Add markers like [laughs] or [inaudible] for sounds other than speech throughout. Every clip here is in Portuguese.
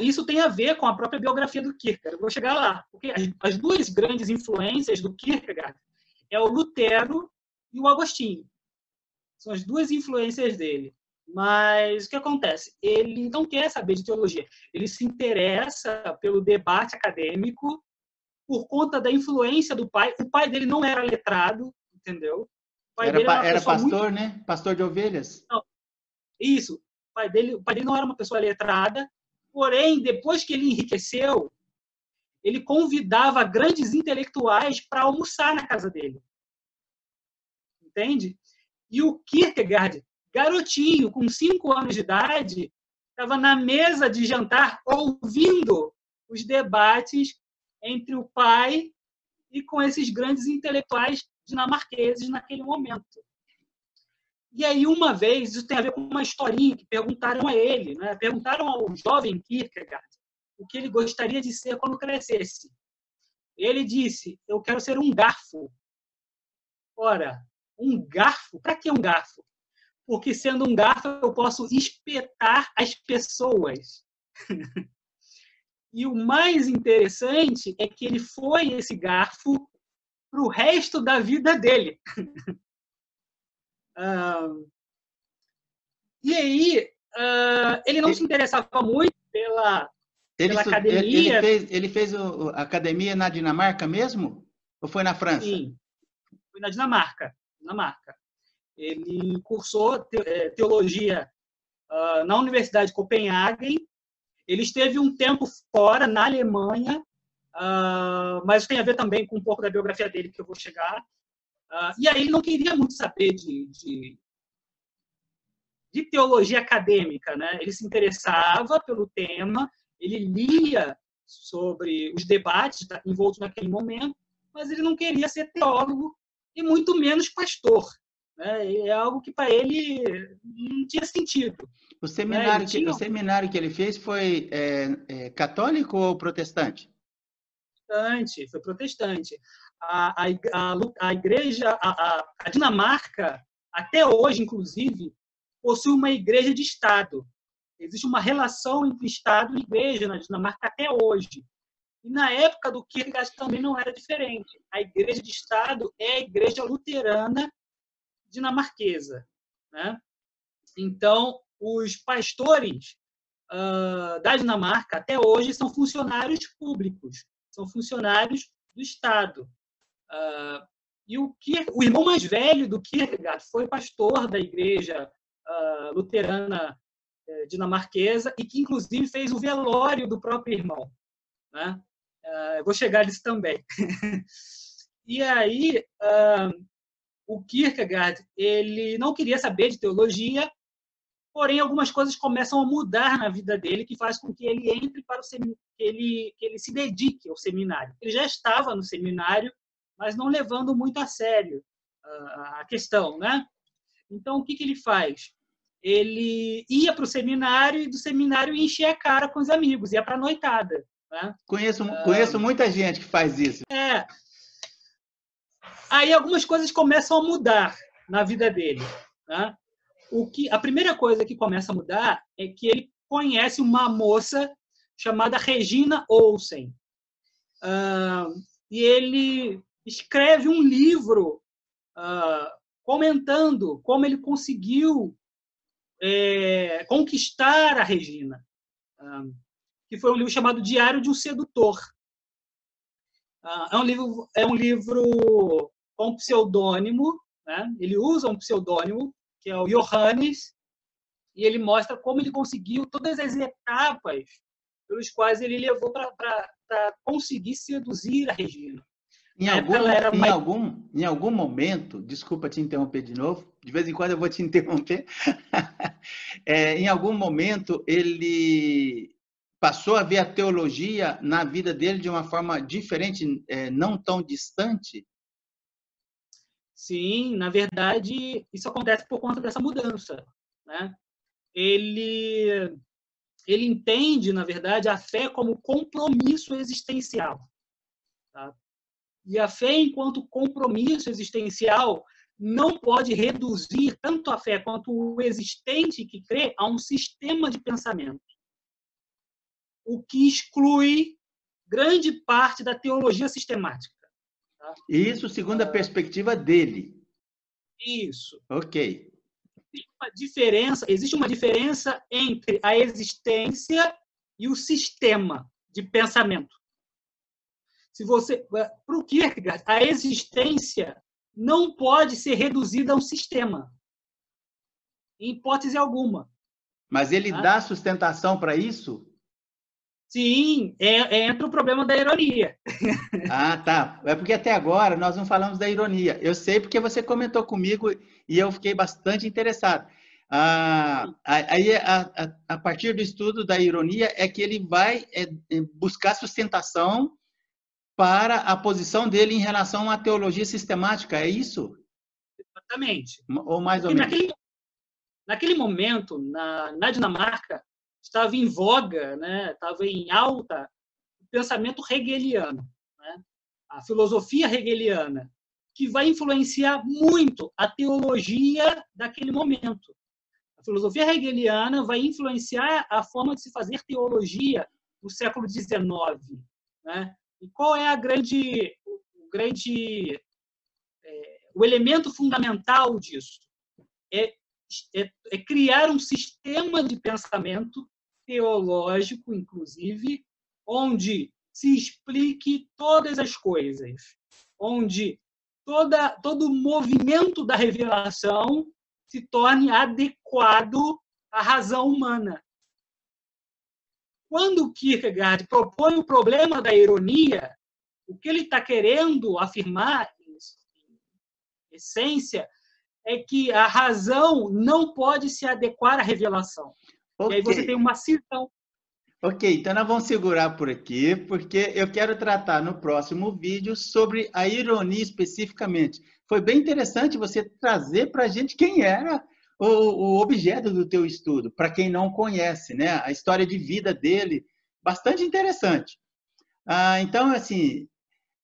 Isso tem a ver com a própria biografia do Kierkegaard. Eu vou chegar lá. Porque as duas grandes influências do Kierkegaard é o Lutero e o Agostinho. São as duas influências dele. Mas o que acontece? Ele não quer saber de teologia. Ele se interessa pelo debate acadêmico por conta da influência do pai. O pai dele não era letrado, entendeu? era, era, era pastor, muito... né? Pastor de ovelhas. Não, isso. O pai, dele, o pai dele não era uma pessoa letrada, porém, depois que ele enriqueceu, ele convidava grandes intelectuais para almoçar na casa dele. Entende? E o Kierkegaard, garotinho, com cinco anos de idade, estava na mesa de jantar ouvindo os debates entre o pai e com esses grandes intelectuais dinamarqueses naquele momento. E aí, uma vez, isso tem a ver com uma historinha que perguntaram a ele, né? perguntaram ao jovem Kierkegaard o que ele gostaria de ser quando crescesse. Ele disse: Eu quero ser um garfo. Ora, um garfo? Para que um garfo? Porque sendo um garfo eu posso espetar as pessoas. [laughs] e o mais interessante é que ele foi esse garfo para o resto da vida dele. [laughs] uh, e aí, uh, ele não ele, se interessava muito pela, ele, pela academia. Ele fez, ele fez o, a academia na Dinamarca mesmo? Ou foi na França? Sim, foi na Dinamarca. Dinamarca. Ele cursou é, teologia uh, na Universidade de Copenhague. Ele esteve um tempo fora, na Alemanha, Uh, mas tem a ver também com um pouco da biografia dele que eu vou chegar. Uh, e aí ele não queria muito saber de, de, de, teologia acadêmica, né? Ele se interessava pelo tema, ele lia sobre os debates envoltos naquele momento, mas ele não queria ser teólogo e muito menos pastor. Né? É algo que para ele não tinha sentido. O seminário, né? tinha... que, o seminário que ele fez foi é, é, católico ou protestante? protestante, foi protestante. A, a, a, igreja, a, a, Dinamarca, até hoje, inclusive, possui uma igreja de Estado. Existe uma relação entre Estado e igreja na Dinamarca até hoje. E na época do Kierkegaard também não era diferente. A igreja de Estado é a igreja luterana dinamarquesa. Né? Então, os pastores uh, da Dinamarca até hoje são funcionários públicos são funcionários do Estado. Uh, e o, o irmão mais velho do Kierkegaard foi pastor da igreja uh, luterana uh, dinamarquesa e que, inclusive, fez o velório do próprio irmão. Né? Uh, vou chegar nisso também. [laughs] e aí, o Kierkegaard ele não queria saber de teologia, porém algumas coisas começam a mudar na vida dele que faz com que ele entre para o seminário, que ele, que ele se dedique ao seminário. Ele já estava no seminário, mas não levando muito a sério a questão, né? Então o que, que ele faz? Ele ia para o seminário e do seminário enchia a cara com os amigos, ia para a noitada. Né? Conheço, ah, conheço muita gente que faz isso. É. Aí algumas coisas começam a mudar na vida dele. Né? o que a primeira coisa que começa a mudar é que ele conhece uma moça chamada Regina Olsen. Uh, e ele escreve um livro uh, comentando como ele conseguiu é, conquistar a Regina, uh, que foi um livro chamado Diário de um Sedutor. é um livro é um livro com pseudônimo, né? Ele usa um pseudônimo que é o Johannes, e ele mostra como ele conseguiu todas as etapas pelos quais ele levou para conseguir seduzir a Regina. Em algum, em, mais... algum, em algum momento, desculpa te interromper de novo, de vez em quando eu vou te [laughs] interromper. é, [laughs] em algum momento, ele passou a ver a teologia na vida dele de uma forma diferente, é, não tão distante? Sim, na verdade, isso acontece por conta dessa mudança. Né? Ele, ele entende, na verdade, a fé como compromisso existencial. Tá? E a fé, enquanto compromisso existencial, não pode reduzir tanto a fé quanto o existente que crê a um sistema de pensamento. o que exclui grande parte da teologia sistemática. Tá? Isso segundo a ah. perspectiva dele. Isso. Ok. Existe uma diferença, existe uma diferença entre a existência e o sistema de pensamento. Se você, para o Kierkegaard, a existência não pode ser reduzida a um sistema, em hipótese alguma. Mas ele tá? dá sustentação para isso? Sim, é, é, entra o problema da ironia. [laughs] Ah, tá. É porque até agora nós não falamos da ironia. Eu sei porque você comentou comigo e eu fiquei bastante interessado. Ah, aí, a, a, a, partir do estudo da ironia, é que ele vai é, é, buscar sustentação para a posição dele em relação à teologia sistemática, é isso? Exatamente. Ou mais porque ou menos. Naquele, naquele momento, na, na Dinamarca, estava em voga, né, estava em alta o pensamento hegeliano, né, a filosofia hegeliana, que vai influenciar muito a teologia daquele momento. A filosofia hegeliana vai influenciar a forma de se fazer teologia no século XIX. Né? E qual é a grande, o grande, é, o elemento fundamental disso? É, é, é criar um sistema de pensamento teológico, inclusive, onde se explique todas as coisas, onde toda, todo o movimento da revelação se torne adequado à razão humana. Quando Kierkegaard propõe o problema da ironia, o que ele está querendo afirmar, em essência, é que a razão não pode se adequar à revelação. Okay. E aí você tem uma cisão. Ok, então nós vamos segurar por aqui, porque eu quero tratar no próximo vídeo sobre a ironia especificamente. Foi bem interessante você trazer para a gente quem era o, o, objeto do teu estudo, para quem não conhece, né? A história de vida dele, bastante interessante. Ah, então, assim,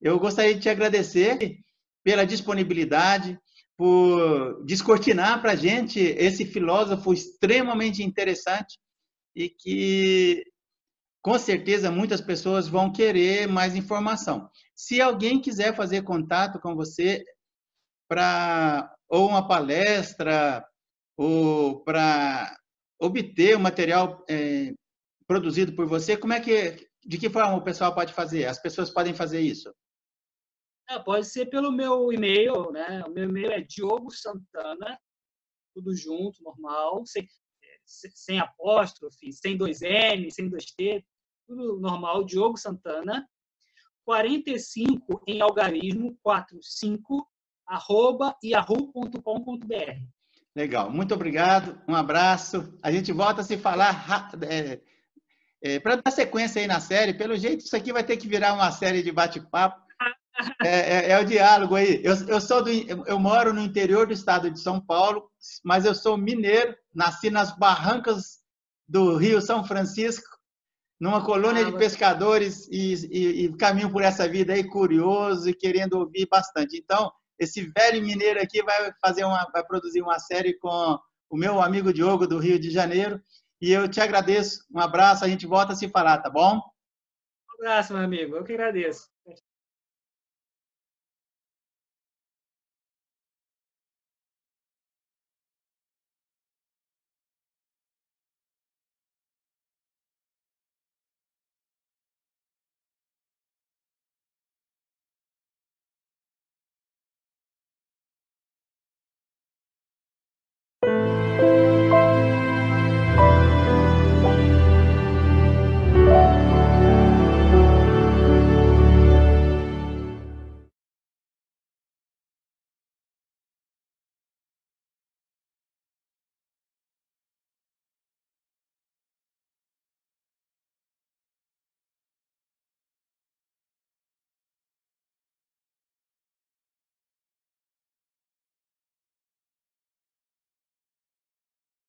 eu gostaria de te agradecer pela disponibilidade, por descortinar para a gente esse filósofo extremamente interessante e que, com certeza, muitas pessoas vão querer mais informação. Se alguém quiser fazer contato com você para ou uma palestra para obter o material é, produzido por você, como é que, de que forma o pessoal pode fazer? As pessoas podem fazer isso? É, pode ser pelo meu e-mail, né? O meu e-mail é Diogo Santana, tudo junto, normal, sem, sem apóstrofe, sem dois N, sem dois T, tudo normal, Diogo Santana, 45 em algarismo, 45, arroba yahoo.com.br. Legal, muito obrigado, um abraço. A gente volta a se falar é, é, para dar sequência aí na série. Pelo jeito, isso aqui vai ter que virar uma série de bate-papo é, é, é, o diálogo aí. Eu, eu, sou do, eu moro no interior do estado de São Paulo, mas eu sou mineiro, nasci nas barrancas do Rio São Francisco, numa colônia ah, de pescadores e, e, e, caminho por essa vida aí curioso e querendo ouvir bastante. Então, esse velho mineiro aqui vai fazer uma, vai produzir uma série com o meu amigo Diogo do Rio de Janeiro. E eu te agradeço. Um abraço, a gente volta a se falar, tá bom? Um abraço, meu amigo. Eu que agradeço.